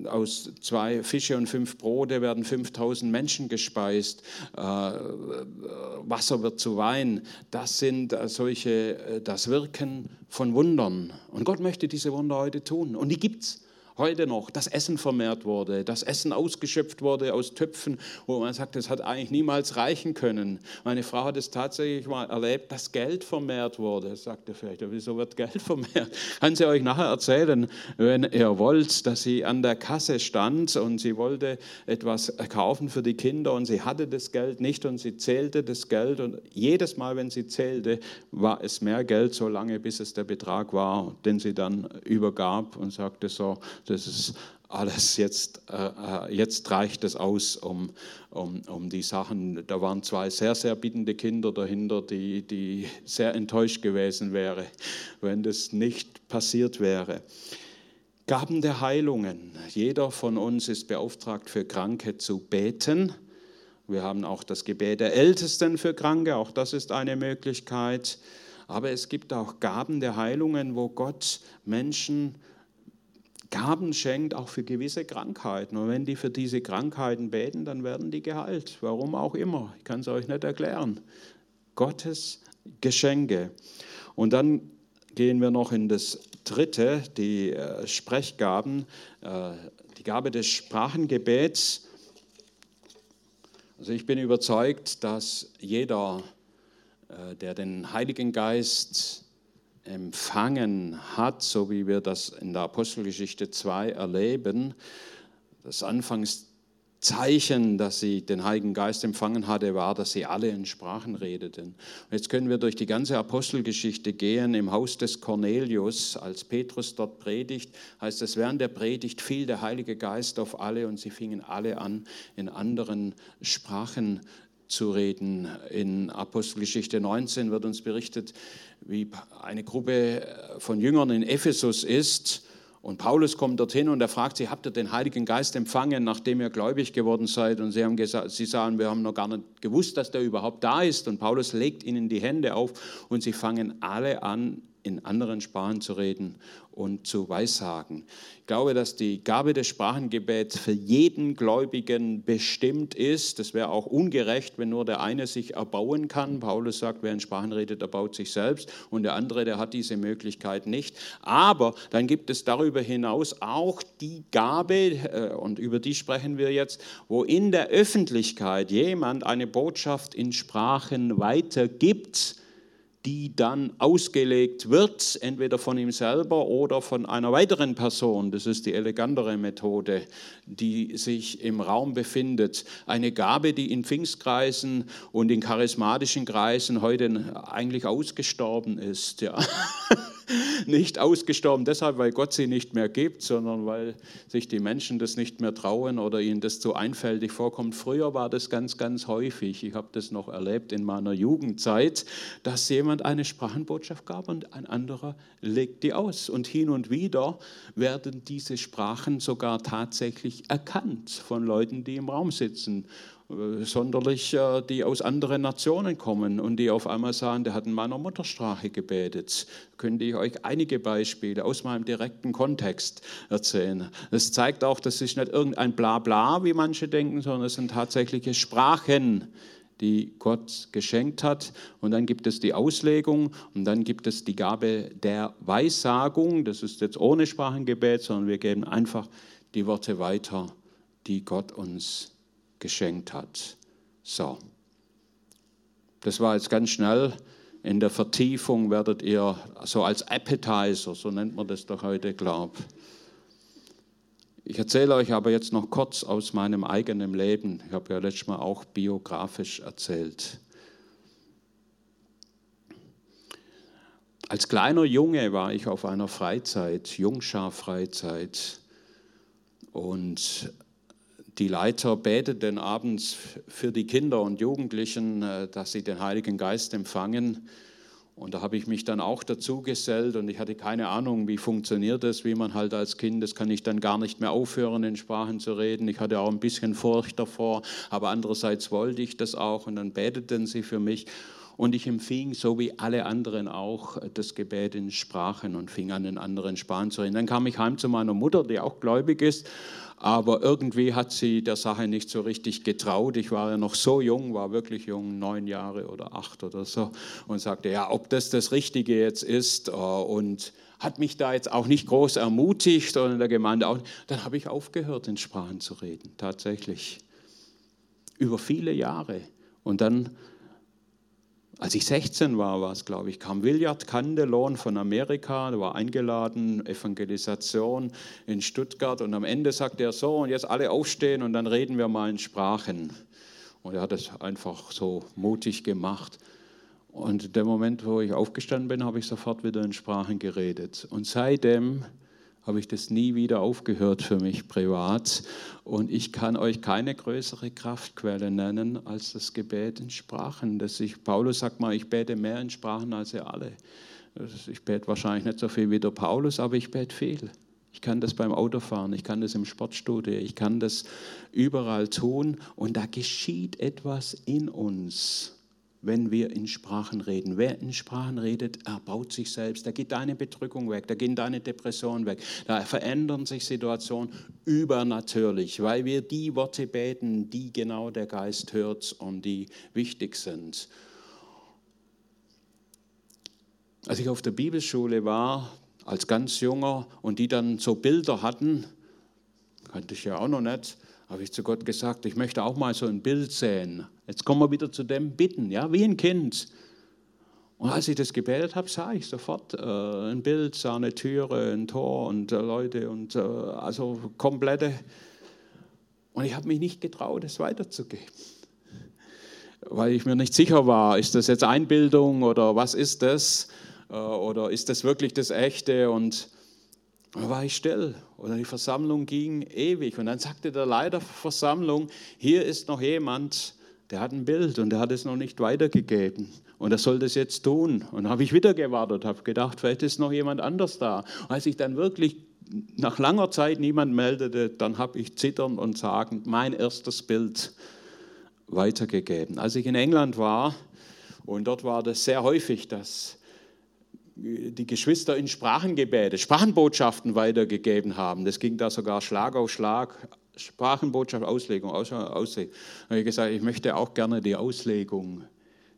aus zwei Fische und fünf Brote werden 5000 Menschen gespeist. Äh, Wasser wird zu Wein. Das sind äh, solche, äh, das Wirken von Wundern. Und Gott möchte diese Wunder heute tun. Und die gibt es. Heute noch das Essen vermehrt wurde, das Essen ausgeschöpft wurde aus Töpfen, wo man sagt, das hat eigentlich niemals reichen können. Meine Frau hat es tatsächlich mal erlebt, dass Geld vermehrt wurde. Sagte vielleicht, wieso wird Geld vermehrt? Kann sie euch nachher erzählen, wenn ihr wollt, dass sie an der Kasse stand und sie wollte etwas kaufen für die Kinder und sie hatte das Geld nicht und sie zählte das Geld und jedes Mal, wenn sie zählte, war es mehr Geld, so lange bis es der Betrag war, den sie dann übergab und sagte so, das ist alles jetzt, äh, äh, jetzt reicht es aus, um, um, um die Sachen. Da waren zwei sehr, sehr bittende Kinder dahinter, die, die sehr enttäuscht gewesen wären, wenn das nicht passiert wäre. Gaben der Heilungen. Jeder von uns ist beauftragt, für Kranke zu beten. Wir haben auch das Gebet der Ältesten für Kranke, auch das ist eine Möglichkeit. Aber es gibt auch Gaben der Heilungen, wo Gott Menschen Gaben schenkt, auch für gewisse Krankheiten. Und wenn die für diese Krankheiten beten, dann werden die geheilt. Warum auch immer. Ich kann es euch nicht erklären. Gottes Geschenke. Und dann gehen wir noch in das dritte, die äh, Sprechgaben, äh, die Gabe des Sprachengebets. Also ich bin überzeugt, dass jeder, äh, der den Heiligen Geist empfangen hat, so wie wir das in der Apostelgeschichte 2 erleben, das Anfangszeichen, dass sie den Heiligen Geist empfangen hatte, war, dass sie alle in Sprachen redeten. Und jetzt können wir durch die ganze Apostelgeschichte gehen. Im Haus des Cornelius, als Petrus dort predigt, heißt es, während der Predigt fiel der Heilige Geist auf alle und sie fingen alle an, in anderen Sprachen zu reden. In Apostelgeschichte 19 wird uns berichtet, wie eine Gruppe von Jüngern in Ephesus ist. Und Paulus kommt dorthin und er fragt sie, habt ihr den Heiligen Geist empfangen, nachdem ihr gläubig geworden seid? Und sie, haben gesagt, sie sagen, wir haben noch gar nicht gewusst, dass der überhaupt da ist. Und Paulus legt ihnen die Hände auf und sie fangen alle an, in anderen Sprachen zu reden und zu weissagen. Ich glaube, dass die Gabe des Sprachengebets für jeden Gläubigen bestimmt ist. Das wäre auch ungerecht, wenn nur der eine sich erbauen kann. Paulus sagt, wer in Sprachen redet, erbaut sich selbst und der andere, der hat diese Möglichkeit nicht. Aber dann gibt es darüber hinaus auch die Gabe, äh, und über die sprechen wir jetzt, wo in der Öffentlichkeit jemand eine Botschaft in Sprachen weitergibt die dann ausgelegt wird, entweder von ihm selber oder von einer weiteren Person. Das ist die elegantere Methode, die sich im Raum befindet. Eine Gabe, die in Pfingstkreisen und in charismatischen Kreisen heute eigentlich ausgestorben ist. Ja. nicht ausgestorben deshalb, weil Gott sie nicht mehr gibt, sondern weil sich die Menschen das nicht mehr trauen oder ihnen das zu einfältig vorkommt. Früher war das ganz, ganz häufig. Ich habe das noch erlebt in meiner Jugendzeit, dass jemand eine Sprachenbotschaft gab und ein anderer legt die aus. Und hin und wieder werden diese Sprachen sogar tatsächlich erkannt von Leuten, die im Raum sitzen sonderlich, äh, die aus anderen Nationen kommen und die auf einmal sagen, der hat in meiner Muttersprache gebetet. Könnte ich euch einige Beispiele aus meinem direkten Kontext erzählen. Das zeigt auch, das ist nicht irgendein Blabla, wie manche denken, sondern es sind tatsächliche Sprachen, die Gott geschenkt hat. Und dann gibt es die Auslegung und dann gibt es die Gabe der Weissagung. Das ist jetzt ohne Sprachengebet, sondern wir geben einfach die Worte weiter, die Gott uns geschenkt hat. So, das war jetzt ganz schnell. In der Vertiefung werdet ihr so als Appetizer, so nennt man das doch heute, glaub. Ich erzähle euch aber jetzt noch kurz aus meinem eigenen Leben. Ich habe ja letztes Mal auch biografisch erzählt. Als kleiner Junge war ich auf einer Freizeit, Jungschar-Freizeit. Und die Leiter beteten abends für die Kinder und Jugendlichen, äh, dass sie den Heiligen Geist empfangen. Und da habe ich mich dann auch dazu gesellt und ich hatte keine Ahnung, wie funktioniert das, wie man halt als Kind, das kann ich dann gar nicht mehr aufhören, in Sprachen zu reden. Ich hatte auch ein bisschen Furcht davor, aber andererseits wollte ich das auch und dann beteten sie für mich. und ich empfing, so wie alle anderen auch, das Gebet in Sprachen und fing an, in anderen Sprachen zu reden. Dann kam ich heim zu meiner Mutter, die auch gläubig ist, aber irgendwie hat sie der Sache nicht so richtig getraut. Ich war ja noch so jung, war wirklich jung, neun Jahre oder acht oder so, und sagte, ja, ob das das Richtige jetzt ist äh, und hat mich da jetzt auch nicht groß ermutigt und in der Gemeinde auch. Dann habe ich aufgehört, in Sprachen zu reden, tatsächlich. Über viele Jahre. Und dann als ich 16 war, war es, glaube ich, kam Willard Candelon von Amerika, der war eingeladen, Evangelisation in Stuttgart. Und am Ende sagte er so, und jetzt alle aufstehen und dann reden wir mal in Sprachen. Und er hat es einfach so mutig gemacht. Und der Moment, wo ich aufgestanden bin, habe ich sofort wieder in Sprachen geredet. Und seitdem habe ich das nie wieder aufgehört für mich privat. Und ich kann euch keine größere Kraftquelle nennen als das Gebet in Sprachen. Das ich, Paulus sagt mal, ich bete mehr in Sprachen als ihr alle. Ich bete wahrscheinlich nicht so viel wie der Paulus, aber ich bete viel. Ich kann das beim Autofahren, ich kann das im Sportstudio, ich kann das überall tun und da geschieht etwas in uns wenn wir in Sprachen reden. Wer in Sprachen redet, erbaut sich selbst. Da geht deine Bedrückung weg, da gehen deine Depressionen weg. Da verändern sich Situationen übernatürlich, weil wir die Worte beten, die genau der Geist hört und die wichtig sind. Als ich auf der Bibelschule war, als ganz junger, und die dann so Bilder hatten, kannte ich ja auch noch nicht, habe ich zu Gott gesagt, ich möchte auch mal so ein Bild sehen. Jetzt kommen wir wieder zu dem Bitten, ja, wie ein Kind. Und als ich das gebetet habe, sah ich sofort äh, ein Bild, sah eine Türe, ein Tor und äh, Leute und äh, also komplette. Und ich habe mich nicht getraut, es weiterzugeben, weil ich mir nicht sicher war, ist das jetzt Einbildung oder was ist das? Äh, oder ist das wirklich das Echte? Und da war ich still oder die Versammlung ging ewig. Und dann sagte der Leiter der Versammlung, hier ist noch jemand, der hat ein Bild und der hat es noch nicht weitergegeben. Und er soll das jetzt tun. Und habe ich wieder gewartet, habe gedacht, vielleicht ist noch jemand anders da. Und als ich dann wirklich nach langer Zeit niemand meldete, dann habe ich zitternd und sagend mein erstes Bild weitergegeben. Als ich in England war, und dort war das sehr häufig, dass die Geschwister in Sprachengebete, Sprachenbotschaften weitergegeben haben. Das ging da sogar Schlag auf Schlag. Sprachenbotschaft, Auslegung, Auslegung. Da habe ich gesagt, ich möchte auch gerne die Auslegung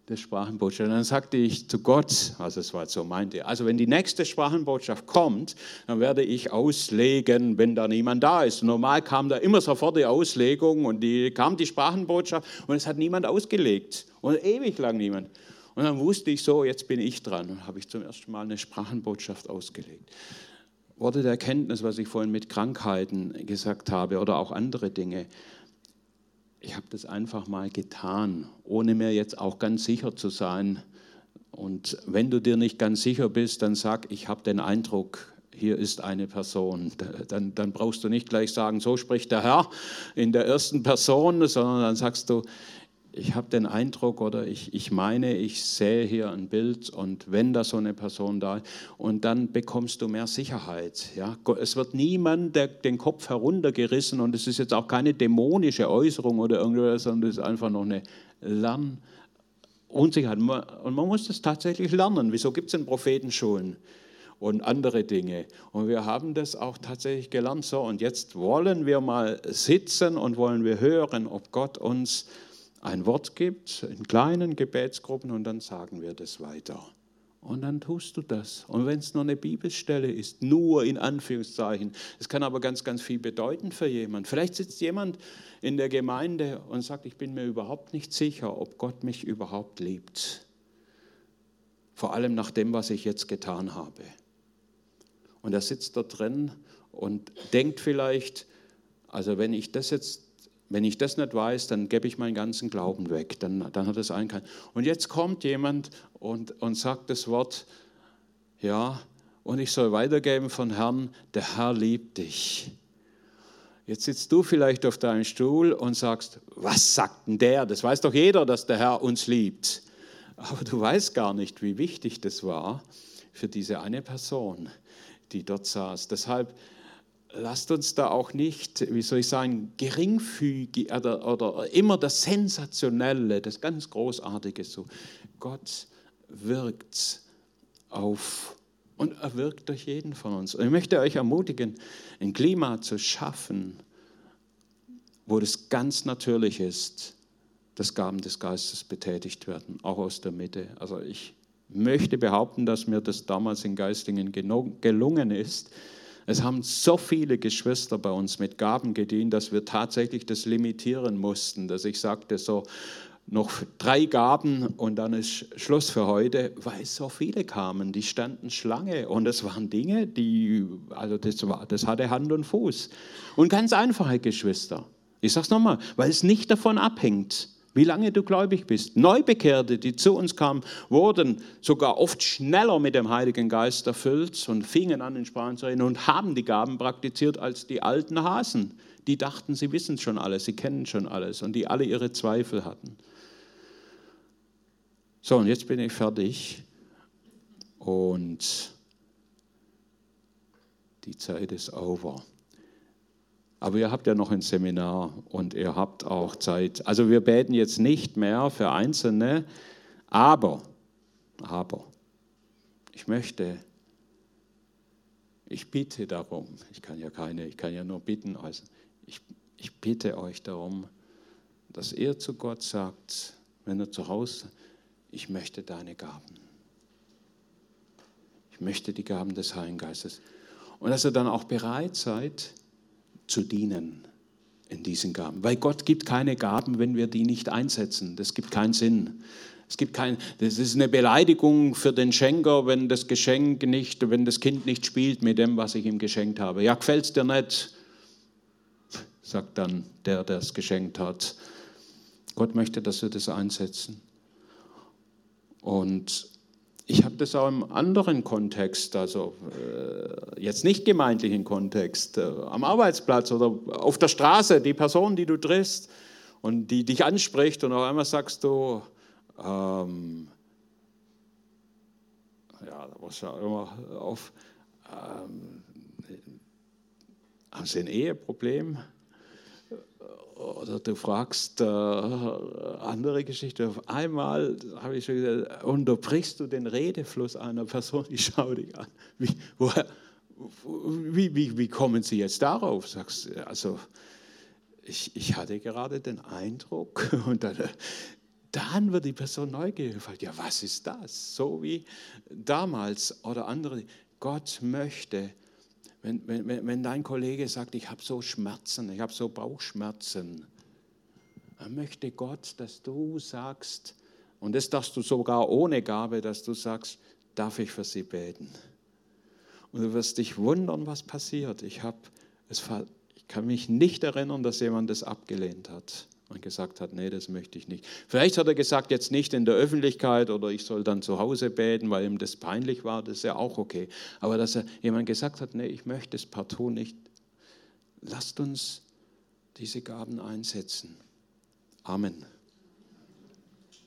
des Sprachenbotschaft. Und dann sagte ich zu Gott, also es war so meinte, also wenn die nächste Sprachenbotschaft kommt, dann werde ich auslegen, wenn da niemand da ist. Normal kam da immer sofort die Auslegung und die kam die Sprachenbotschaft und es hat niemand ausgelegt und ewig lang niemand. Und dann wusste ich so, jetzt bin ich dran und habe ich zum ersten Mal eine Sprachenbotschaft ausgelegt. Worte der Erkenntnis, was ich vorhin mit Krankheiten gesagt habe oder auch andere Dinge. Ich habe das einfach mal getan, ohne mir jetzt auch ganz sicher zu sein. Und wenn du dir nicht ganz sicher bist, dann sag, ich habe den Eindruck, hier ist eine Person. Dann, dann brauchst du nicht gleich sagen, so spricht der Herr in der ersten Person, sondern dann sagst du, ich habe den Eindruck oder ich, ich meine, ich sehe hier ein Bild und wenn da so eine Person da ist, und dann bekommst du mehr Sicherheit. Ja? Es wird niemand der, den Kopf heruntergerissen und es ist jetzt auch keine dämonische Äußerung oder irgendwas, sondern es ist einfach noch eine Lernunsicherheit. Und man muss das tatsächlich lernen. Wieso gibt es denn Prophetenschulen? und andere Dinge. Und wir haben das auch tatsächlich gelernt. So, und jetzt wollen wir mal sitzen und wollen wir hören, ob Gott uns ein Wort gibt in kleinen Gebetsgruppen und dann sagen wir das weiter. Und dann tust du das. Und wenn es nur eine Bibelstelle ist, nur in Anführungszeichen, es kann aber ganz, ganz viel bedeuten für jemand. Vielleicht sitzt jemand in der Gemeinde und sagt, ich bin mir überhaupt nicht sicher, ob Gott mich überhaupt liebt. Vor allem nach dem, was ich jetzt getan habe. Und er sitzt da drin und denkt vielleicht, also wenn ich das jetzt wenn ich das nicht weiß, dann gebe ich meinen ganzen Glauben weg. Dann, dann hat es einen keinen. Und jetzt kommt jemand und, und sagt das Wort, ja, und ich soll weitergeben von Herrn, der Herr liebt dich. Jetzt sitzt du vielleicht auf deinem Stuhl und sagst, was sagt denn der? Das weiß doch jeder, dass der Herr uns liebt. Aber du weißt gar nicht, wie wichtig das war für diese eine Person, die dort saß. Deshalb lasst uns da auch nicht, wie soll ich sagen, geringfügig oder, oder immer das Sensationelle, das ganz Großartige so. Gott wirkt auf und er wirkt durch jeden von uns. Und ich möchte euch ermutigen, ein Klima zu schaffen, wo das ganz natürlich ist, dass Gaben des Geistes betätigt werden, auch aus der Mitte. Also ich möchte behaupten, dass mir das damals in Geistingen gelungen ist. Es haben so viele Geschwister bei uns mit Gaben gedient, dass wir tatsächlich das limitieren mussten, dass ich sagte so, noch drei Gaben und dann ist Schluss für heute, weil so viele kamen, die standen Schlange und es waren Dinge, die, also das, war, das hatte Hand und Fuß. Und ganz einfache Geschwister. Ich sage es nochmal, weil es nicht davon abhängt, wie lange du gläubig bist. Neubekehrte, die zu uns kamen, wurden sogar oft schneller mit dem Heiligen Geist erfüllt und fingen an, in Sprachen zu reden und haben die Gaben praktiziert als die alten Hasen. Die dachten, sie wissen schon alles, sie kennen schon alles und die alle ihre Zweifel hatten. So, und jetzt bin ich fertig und die Zeit ist over. Aber ihr habt ja noch ein Seminar und ihr habt auch Zeit. Also wir beten jetzt nicht mehr für Einzelne, aber, aber, ich möchte, ich bitte darum, ich kann ja keine, ich kann ja nur bitten, also ich, ich bitte euch darum, dass ihr zu Gott sagt, wenn ihr zu Hause ich möchte deine Gaben. Ich möchte die Gaben des Heiligen Geistes. Und dass ihr dann auch bereit seid zu dienen in diesen Gaben. Weil Gott gibt keine Gaben, wenn wir die nicht einsetzen. Das gibt keinen Sinn. Es gibt kein, das ist eine Beleidigung für den Schenker, wenn das Geschenk nicht, wenn das Kind nicht spielt mit dem, was ich ihm geschenkt habe. Ja, gefällt es dir nicht? Sagt dann der, der es geschenkt hat. Gott möchte, dass wir das einsetzen. Und ich habe das auch im anderen Kontext, also äh, jetzt nicht gemeindlichen Kontext, äh, am Arbeitsplatz oder auf der Straße, die Person, die du triffst und die dich anspricht und auf einmal sagst du, ähm, ja, da muss ja immer auf, ähm, haben Sie ein Eheproblem? Oder du fragst äh, andere Geschichte. Auf einmal habe ich schon gesagt, unterbrichst du den Redefluss einer Person, ich schaue dich an. Wie, woher, wie, wie, wie kommen Sie jetzt darauf? Sagst also ich, ich hatte gerade den Eindruck und dann, dann wird die Person neugierig. Ja, was ist das? So wie damals oder andere. Gott möchte, wenn, wenn, wenn dein Kollege sagt, ich habe so Schmerzen, ich habe so Bauchschmerzen, dann möchte Gott, dass du sagst, und das darfst du sogar ohne Gabe, dass du sagst, darf ich für sie beten. Und du wirst dich wundern, was passiert. Ich, hab, es, ich kann mich nicht erinnern, dass jemand das abgelehnt hat und gesagt hat, nee, das möchte ich nicht. Vielleicht hat er gesagt, jetzt nicht in der Öffentlichkeit oder ich soll dann zu Hause beten, weil ihm das peinlich war, das ist ja auch okay. Aber dass er jemand gesagt hat, nee, ich möchte es partout nicht. Lasst uns diese Gaben einsetzen. Amen.